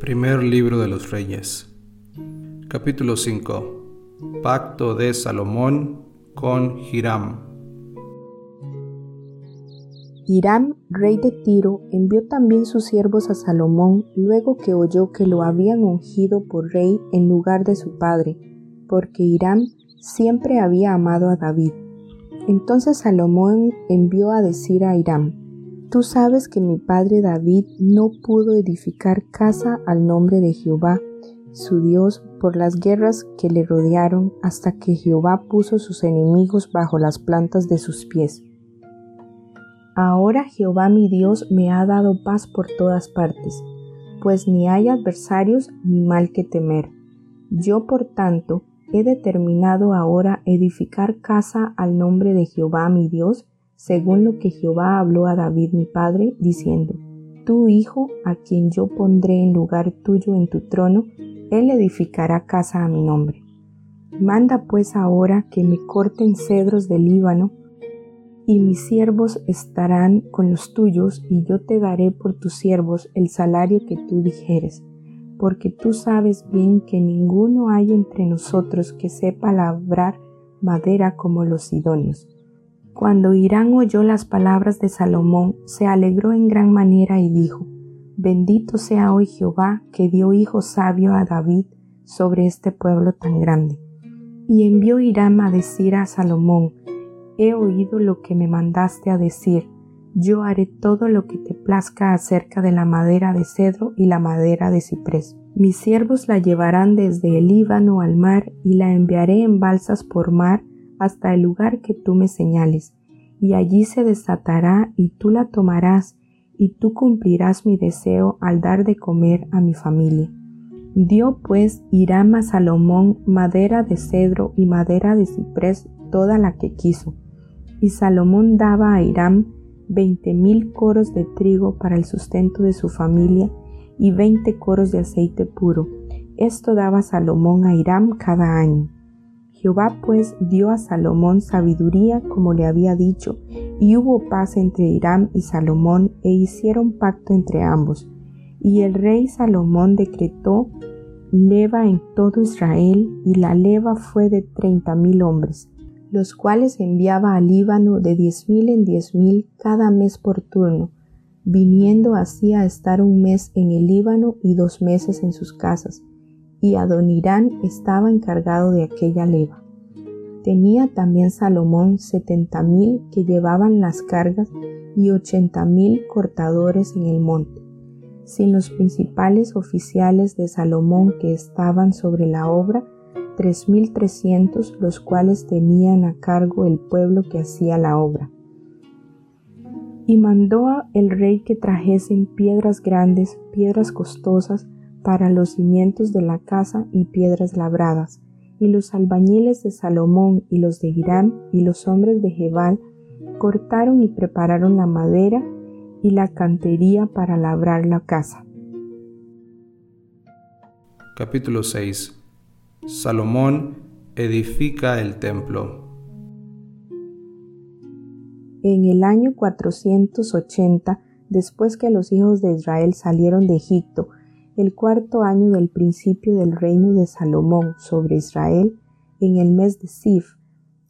Primer libro de los Reyes. Capítulo 5. Pacto de Salomón con Hiram. Hiram, rey de Tiro, envió también sus siervos a Salomón luego que oyó que lo habían ungido por rey en lugar de su padre, porque Hiram siempre había amado a David. Entonces Salomón envió a decir a Hiram, Tú sabes que mi padre David no pudo edificar casa al nombre de Jehová, su Dios, por las guerras que le rodearon hasta que Jehová puso sus enemigos bajo las plantas de sus pies. Ahora Jehová mi Dios me ha dado paz por todas partes, pues ni hay adversarios ni mal que temer. Yo, por tanto, he determinado ahora edificar casa al nombre de Jehová mi Dios, según lo que Jehová habló a David mi padre, diciendo, Tu hijo, a quien yo pondré en lugar tuyo en tu trono, él edificará casa a mi nombre. Manda pues ahora que me corten cedros del Líbano, y mis siervos estarán con los tuyos, y yo te daré por tus siervos el salario que tú dijeres, porque tú sabes bien que ninguno hay entre nosotros que sepa labrar madera como los sidonios cuando Irán oyó las palabras de Salomón, se alegró en gran manera y dijo, Bendito sea hoy Jehová, que dio hijo sabio a David sobre este pueblo tan grande. Y envió Irán a decir a Salomón, He oído lo que me mandaste a decir, yo haré todo lo que te plazca acerca de la madera de cedro y la madera de ciprés. Mis siervos la llevarán desde el Líbano al mar y la enviaré en balsas por mar hasta el lugar que tú me señales, y allí se desatará y tú la tomarás, y tú cumplirás mi deseo al dar de comer a mi familia. Dio pues Hiram a Salomón madera de cedro y madera de ciprés toda la que quiso, y Salomón daba a Hiram veinte mil coros de trigo para el sustento de su familia y veinte coros de aceite puro. Esto daba Salomón a Hiram cada año. Jehová pues dio a Salomón sabiduría como le había dicho, y hubo paz entre Hiram y Salomón, e hicieron pacto entre ambos. Y el rey Salomón decretó leva en todo Israel, y la leva fue de treinta mil hombres, los cuales enviaba al Líbano de diez mil en diez mil cada mes por turno, viniendo así a estar un mes en el Líbano y dos meses en sus casas y Adonirán estaba encargado de aquella leva. Tenía también Salomón setenta mil que llevaban las cargas y ochenta mil cortadores en el monte, sin los principales oficiales de Salomón que estaban sobre la obra, tres mil trescientos los cuales tenían a cargo el pueblo que hacía la obra. Y mandó el rey que trajesen piedras grandes, piedras costosas, para los cimientos de la casa y piedras labradas, y los albañiles de Salomón y los de Hiram y los hombres de Jebal cortaron y prepararon la madera y la cantería para labrar la casa. Capítulo 6 Salomón edifica el templo. En el año 480, después que los hijos de Israel salieron de Egipto, el cuarto año del principio del reino de Salomón sobre Israel, en el mes de Sif,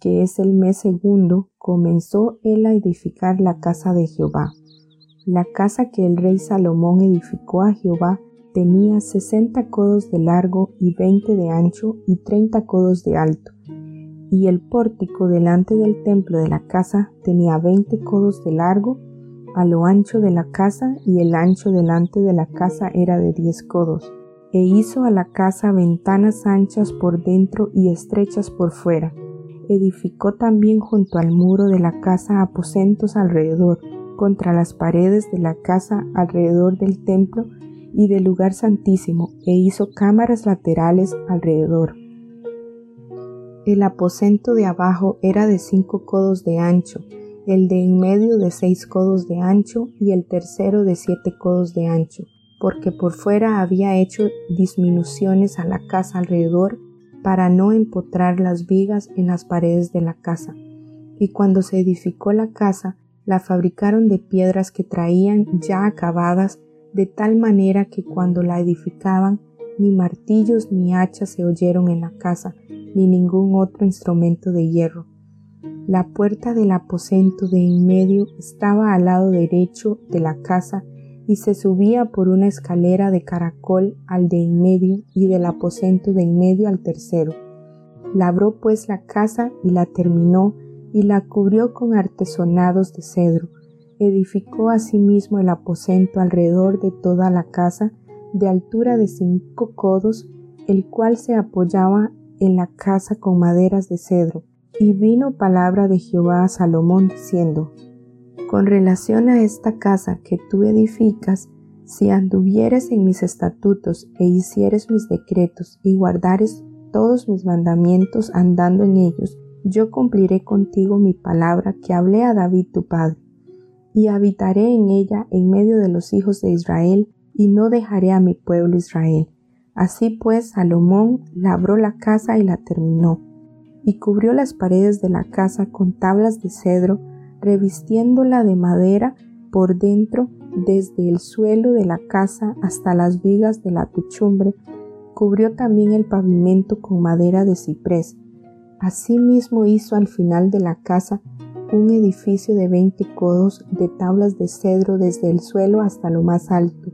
que es el mes segundo, comenzó él a edificar la casa de Jehová. La casa que el rey Salomón edificó a Jehová tenía sesenta codos de largo y veinte de ancho y treinta codos de alto, y el pórtico delante del templo de la casa tenía veinte codos de largo a lo ancho de la casa y el ancho delante de la casa era de diez codos, e hizo a la casa ventanas anchas por dentro y estrechas por fuera. Edificó también junto al muro de la casa aposentos alrededor, contra las paredes de la casa alrededor del templo y del lugar santísimo, e hizo cámaras laterales alrededor. El aposento de abajo era de cinco codos de ancho, el de en medio de seis codos de ancho y el tercero de siete codos de ancho, porque por fuera había hecho disminuciones a la casa alrededor para no empotrar las vigas en las paredes de la casa. Y cuando se edificó la casa, la fabricaron de piedras que traían ya acabadas de tal manera que cuando la edificaban, ni martillos ni hachas se oyeron en la casa, ni ningún otro instrumento de hierro. La puerta del aposento de en medio estaba al lado derecho de la casa y se subía por una escalera de caracol al de en medio y del aposento de en medio al tercero. Labró pues la casa y la terminó y la cubrió con artesonados de cedro. Edificó asimismo el aposento alrededor de toda la casa de altura de cinco codos, el cual se apoyaba en la casa con maderas de cedro. Y vino palabra de Jehová a Salomón diciendo, Con relación a esta casa que tú edificas, si anduvieres en mis estatutos e hicieres mis decretos y guardares todos mis mandamientos andando en ellos, yo cumpliré contigo mi palabra que hablé a David tu padre, y habitaré en ella en medio de los hijos de Israel, y no dejaré a mi pueblo Israel. Así pues, Salomón labró la casa y la terminó, y cubrió las paredes de la casa con tablas de cedro, revistiéndola de madera por dentro desde el suelo de la casa hasta las vigas de la techumbre, cubrió también el pavimento con madera de ciprés. Asimismo hizo al final de la casa un edificio de veinte codos de tablas de cedro desde el suelo hasta lo más alto,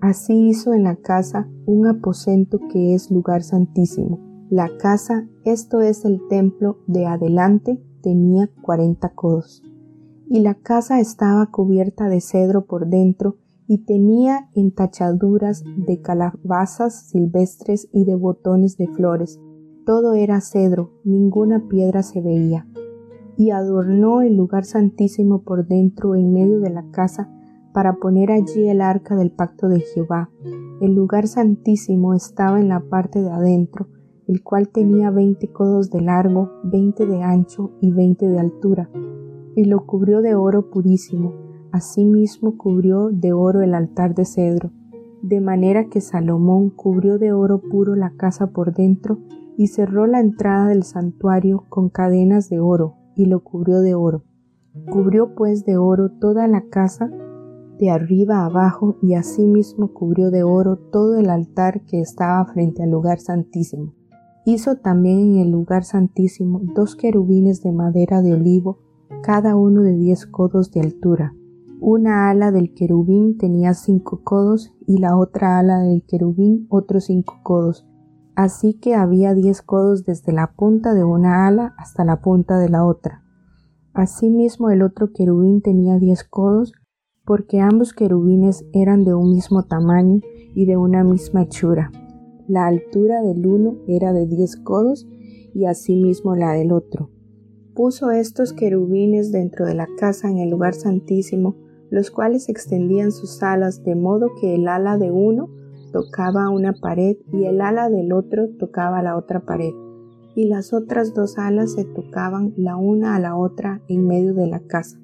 Así hizo en la casa un aposento que es lugar santísimo. La casa, esto es el templo de adelante, tenía cuarenta codos. Y la casa estaba cubierta de cedro por dentro y tenía entachaduras de calabazas silvestres y de botones de flores. Todo era cedro, ninguna piedra se veía. Y adornó el lugar santísimo por dentro en medio de la casa para poner allí el arca del pacto de Jehová. El lugar santísimo estaba en la parte de adentro, el cual tenía veinte codos de largo, veinte de ancho y veinte de altura, y lo cubrió de oro purísimo. Asimismo cubrió de oro el altar de cedro, de manera que Salomón cubrió de oro puro la casa por dentro y cerró la entrada del santuario con cadenas de oro, y lo cubrió de oro. Cubrió pues de oro toda la casa de arriba abajo y asimismo cubrió de oro todo el altar que estaba frente al lugar santísimo. Hizo también en el lugar santísimo dos querubines de madera de olivo, cada uno de diez codos de altura. Una ala del querubín tenía cinco codos y la otra ala del querubín otros cinco codos. Así que había diez codos desde la punta de una ala hasta la punta de la otra. Asimismo el otro querubín tenía diez codos porque ambos querubines eran de un mismo tamaño y de una misma hechura. La altura del uno era de diez codos y asimismo la del otro. Puso estos querubines dentro de la casa en el lugar santísimo, los cuales extendían sus alas de modo que el ala de uno tocaba una pared y el ala del otro tocaba la otra pared, y las otras dos alas se tocaban la una a la otra en medio de la casa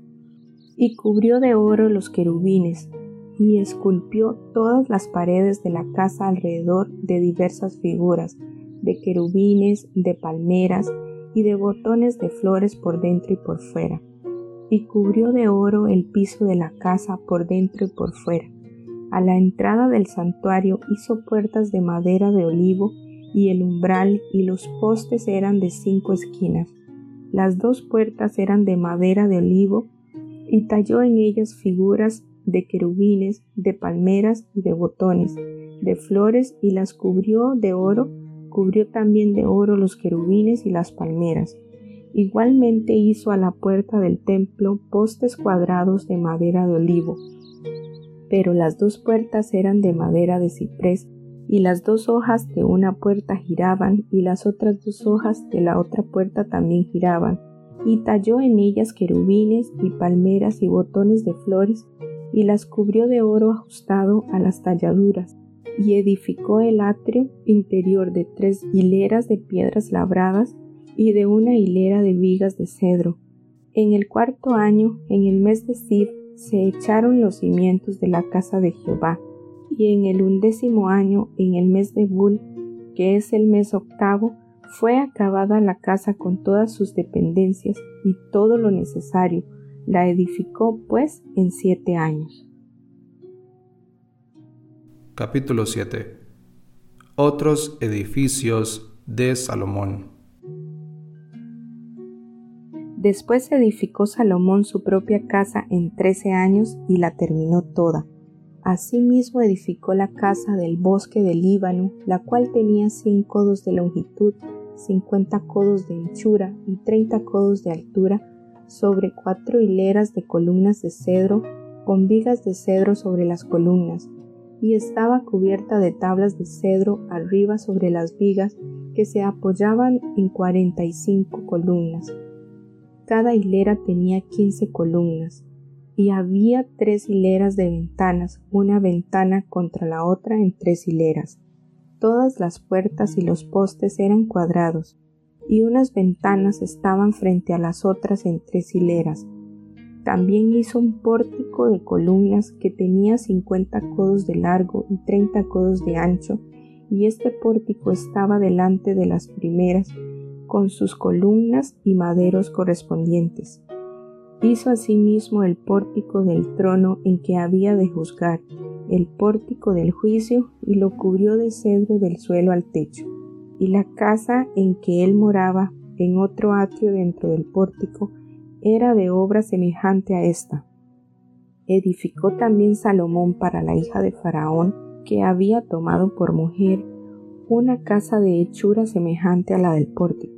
y cubrió de oro los querubines, y esculpió todas las paredes de la casa alrededor de diversas figuras, de querubines, de palmeras y de botones de flores por dentro y por fuera, y cubrió de oro el piso de la casa por dentro y por fuera. A la entrada del santuario hizo puertas de madera de olivo, y el umbral y los postes eran de cinco esquinas. Las dos puertas eran de madera de olivo, y talló en ellas figuras de querubines, de palmeras y de botones, de flores y las cubrió de oro, cubrió también de oro los querubines y las palmeras. Igualmente hizo a la puerta del templo postes cuadrados de madera de olivo, pero las dos puertas eran de madera de ciprés, y las dos hojas de una puerta giraban, y las otras dos hojas de la otra puerta también giraban, y talló en ellas querubines y palmeras y botones de flores, y las cubrió de oro ajustado a las talladuras, y edificó el atrio interior de tres hileras de piedras labradas y de una hilera de vigas de cedro. En el cuarto año, en el mes de Sib, se echaron los cimientos de la casa de Jehová, y en el undécimo año, en el mes de Bul, que es el mes octavo, fue acabada la casa con todas sus dependencias y todo lo necesario. La edificó, pues, en siete años. Capítulo 7 Otros edificios de Salomón Después edificó Salomón su propia casa en trece años y la terminó toda. Asimismo edificó la casa del bosque del Líbano, la cual tenía cien codos de longitud, cincuenta codos de anchura y treinta codos de altura, sobre cuatro hileras de columnas de cedro, con vigas de cedro sobre las columnas, y estaba cubierta de tablas de cedro arriba sobre las vigas que se apoyaban en cuarenta y cinco columnas cada hilera tenía quince columnas, y había tres hileras de ventanas, una ventana contra la otra en tres hileras. Todas las puertas y los postes eran cuadrados, y unas ventanas estaban frente a las otras en tres hileras. También hizo un pórtico de columnas que tenía cincuenta codos de largo y treinta codos de ancho, y este pórtico estaba delante de las primeras con sus columnas y maderos correspondientes. Hizo asimismo el pórtico del trono en que había de juzgar, el pórtico del juicio, y lo cubrió de cedro del suelo al techo. Y la casa en que él moraba, en otro atrio dentro del pórtico, era de obra semejante a esta. Edificó también Salomón para la hija de Faraón, que había tomado por mujer, una casa de hechura semejante a la del pórtico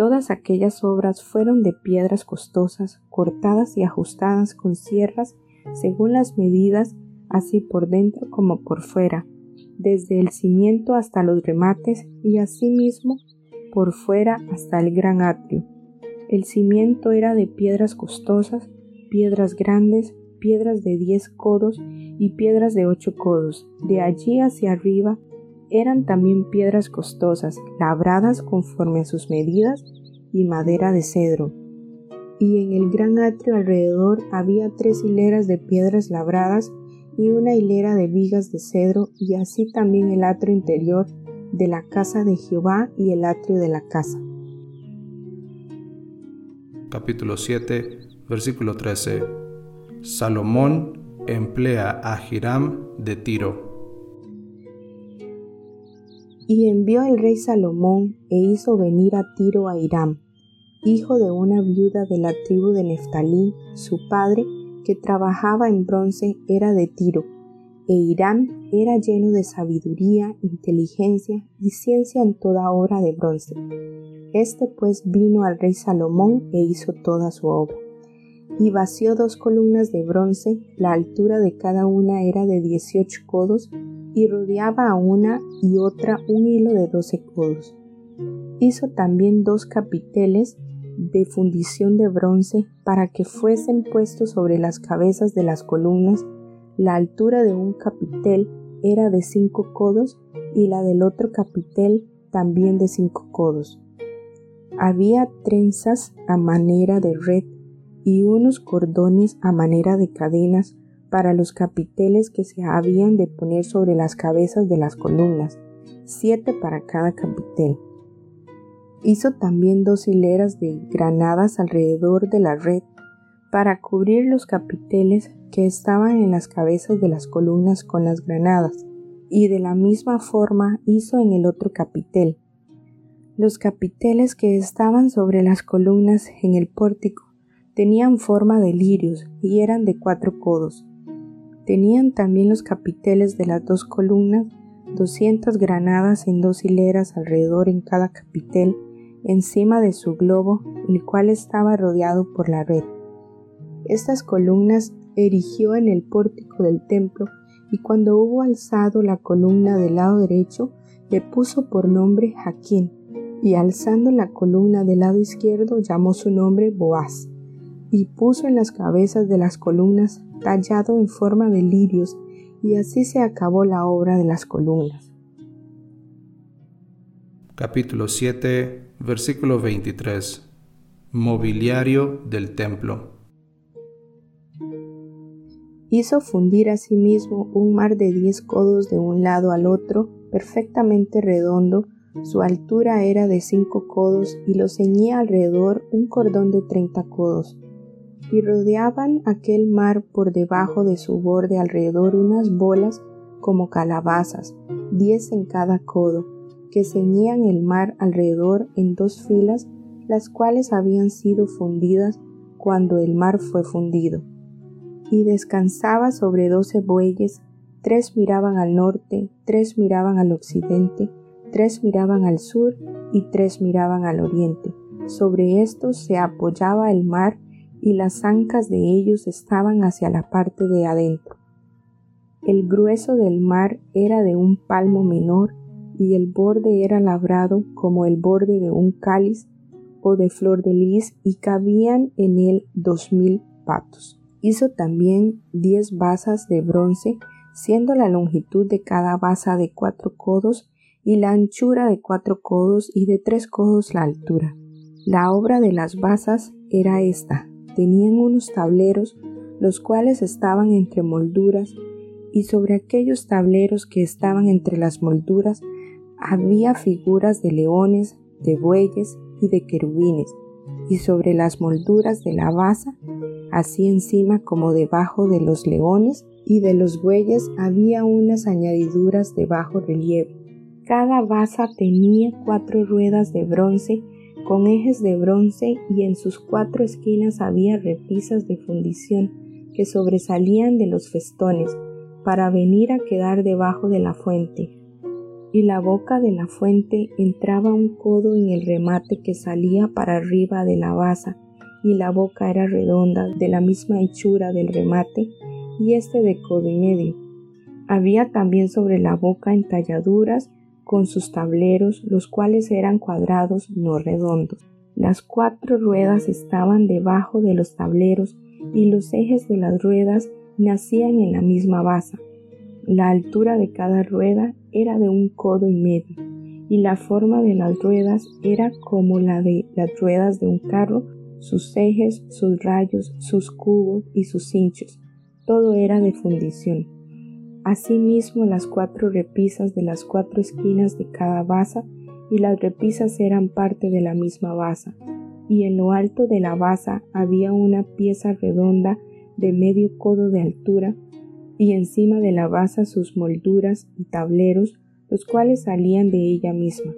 Todas aquellas obras fueron de piedras costosas, cortadas y ajustadas con sierras según las medidas, así por dentro como por fuera, desde el cimiento hasta los remates y asimismo por fuera hasta el gran atrio. El cimiento era de piedras costosas, piedras grandes, piedras de diez codos y piedras de ocho codos. De allí hacia arriba eran también piedras costosas, labradas conforme a sus medidas y madera de cedro. Y en el gran atrio alrededor había tres hileras de piedras labradas y una hilera de vigas de cedro, y así también el atrio interior de la casa de Jehová y el atrio de la casa. Capítulo 7, versículo 13. Salomón emplea a Hiram de Tiro. Y envió el rey Salomón e hizo venir a Tiro a Hiram, hijo de una viuda de la tribu de Neftalí, su padre, que trabajaba en bronce, era de Tiro, e Hiram era lleno de sabiduría, inteligencia y ciencia en toda obra de bronce. Este pues vino al rey Salomón e hizo toda su obra. Y vació dos columnas de bronce, la altura de cada una era de dieciocho codos, y rodeaba a una y otra un hilo de doce codos. Hizo también dos capiteles de fundición de bronce para que fuesen puestos sobre las cabezas de las columnas. La altura de un capitel era de cinco codos y la del otro capitel también de cinco codos. Había trenzas a manera de red y unos cordones a manera de cadenas para los capiteles que se habían de poner sobre las cabezas de las columnas, siete para cada capitel. Hizo también dos hileras de granadas alrededor de la red para cubrir los capiteles que estaban en las cabezas de las columnas con las granadas, y de la misma forma hizo en el otro capitel. Los capiteles que estaban sobre las columnas en el pórtico tenían forma de lirios y eran de cuatro codos, Tenían también los capiteles de las dos columnas, doscientas granadas en dos hileras alrededor en cada capitel, encima de su globo, el cual estaba rodeado por la red. Estas columnas erigió en el pórtico del templo, y cuando hubo alzado la columna del lado derecho, le puso por nombre Jaquín, y alzando la columna del lado izquierdo llamó su nombre Boaz, y puso en las cabezas de las columnas tallado en forma de lirios, y así se acabó la obra de las columnas. Capítulo 7, versículo 23. Mobiliario del templo. Hizo fundir asimismo un mar de diez codos de un lado al otro, perfectamente redondo, su altura era de cinco codos y lo ceñía alrededor un cordón de treinta codos y rodeaban aquel mar por debajo de su borde alrededor unas bolas como calabazas, diez en cada codo, que ceñían el mar alrededor en dos filas, las cuales habían sido fundidas cuando el mar fue fundido. Y descansaba sobre doce bueyes, tres miraban al norte, tres miraban al occidente, tres miraban al sur y tres miraban al oriente. Sobre estos se apoyaba el mar y las ancas de ellos estaban hacia la parte de adentro. El grueso del mar era de un palmo menor y el borde era labrado como el borde de un cáliz o de flor de lis y cabían en él dos mil patos. Hizo también diez basas de bronce, siendo la longitud de cada basa de cuatro codos y la anchura de cuatro codos y de tres codos la altura. La obra de las basas era esta. Tenían unos tableros, los cuales estaban entre molduras, y sobre aquellos tableros que estaban entre las molduras había figuras de leones, de bueyes y de querubines, y sobre las molduras de la basa, así encima como debajo de los leones y de los bueyes había unas añadiduras de bajo relieve. Cada basa tenía cuatro ruedas de bronce con ejes de bronce y en sus cuatro esquinas había repisas de fundición que sobresalían de los festones para venir a quedar debajo de la fuente y la boca de la fuente entraba un codo en el remate que salía para arriba de la basa, y la boca era redonda, de la misma hechura del remate, y este de codo y medio. Había también sobre la boca entalladuras con sus tableros, los cuales eran cuadrados, no redondos. Las cuatro ruedas estaban debajo de los tableros, y los ejes de las ruedas nacían en la misma basa. La altura de cada rueda era de un codo y medio, y la forma de las ruedas era como la de las ruedas de un carro, sus ejes, sus rayos, sus cubos y sus cinchos. Todo era de fundición. Asimismo las cuatro repisas de las cuatro esquinas de cada basa, y las repisas eran parte de la misma basa, y en lo alto de la basa había una pieza redonda de medio codo de altura, y encima de la basa sus molduras y tableros, los cuales salían de ella misma.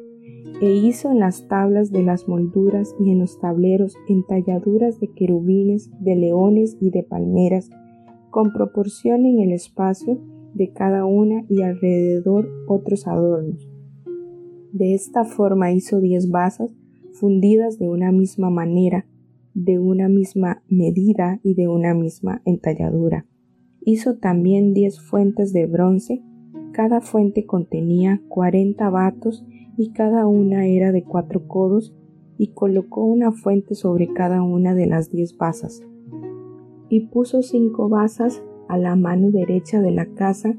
E hizo en las tablas de las molduras y en los tableros entalladuras de querubines, de leones y de palmeras, con proporción en el espacio de cada una y alrededor otros adornos. De esta forma hizo diez basas fundidas de una misma manera, de una misma medida y de una misma entalladura. Hizo también diez fuentes de bronce, cada fuente contenía cuarenta batos y cada una era de cuatro codos, y colocó una fuente sobre cada una de las diez basas. Y puso cinco basas a la mano derecha de la casa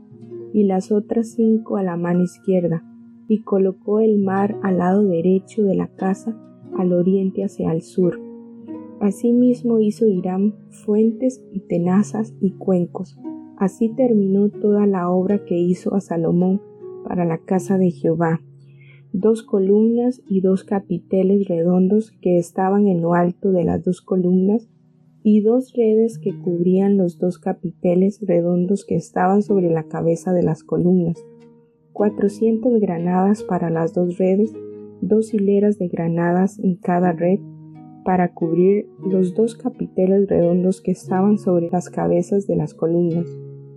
y las otras cinco a la mano izquierda, y colocó el mar al lado derecho de la casa, al oriente hacia el sur Asimismo hizo Hiram fuentes y tenazas y cuencos. Así terminó toda la obra que hizo a Salomón para la casa de Jehová. Dos columnas y dos capiteles redondos que estaban en lo alto de las dos columnas y dos redes que cubrían los dos capiteles redondos que estaban sobre la cabeza de las columnas. Cuatrocientas granadas para las dos redes, dos hileras de granadas en cada red para cubrir los dos capiteles redondos que estaban sobre las cabezas de las columnas,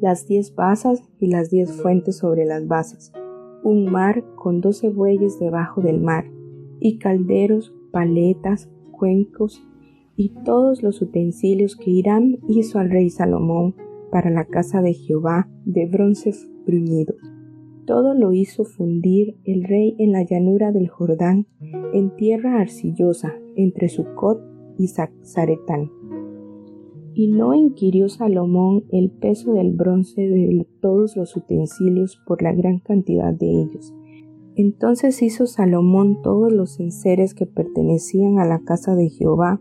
las diez basas y las diez fuentes sobre las basas, un mar con doce bueyes debajo del mar, y calderos, paletas, cuencos y todos los utensilios que Irán hizo al rey Salomón para la casa de Jehová de bronce bruñido. Todo lo hizo fundir el rey en la llanura del Jordán, en tierra arcillosa, entre Sucot y Zaretán. Y no inquirió Salomón el peso del bronce de todos los utensilios por la gran cantidad de ellos. Entonces hizo Salomón todos los enseres que pertenecían a la casa de Jehová,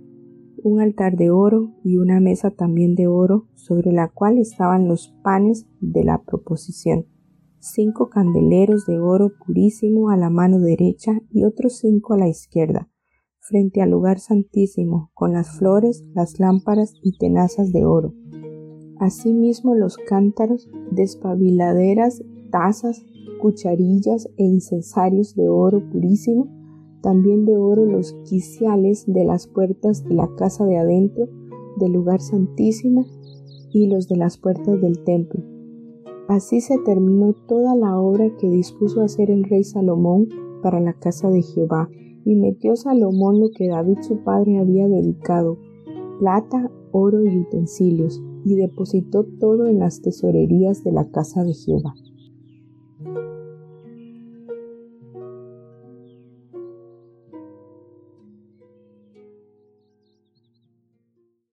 un altar de oro y una mesa también de oro sobre la cual estaban los panes de la proposición cinco candeleros de oro purísimo a la mano derecha y otros cinco a la izquierda, frente al lugar santísimo, con las flores, las lámparas y tenazas de oro. Asimismo los cántaros, despabiladeras tazas, cucharillas e incensarios de oro purísimo, también de oro los quiciales de las puertas de la casa de adentro, del lugar santísimo y los de las puertas del templo. Así se terminó toda la obra que dispuso hacer el rey Salomón para la casa de Jehová, y metió Salomón lo que David su padre había dedicado, plata, oro y utensilios, y depositó todo en las tesorerías de la casa de Jehová.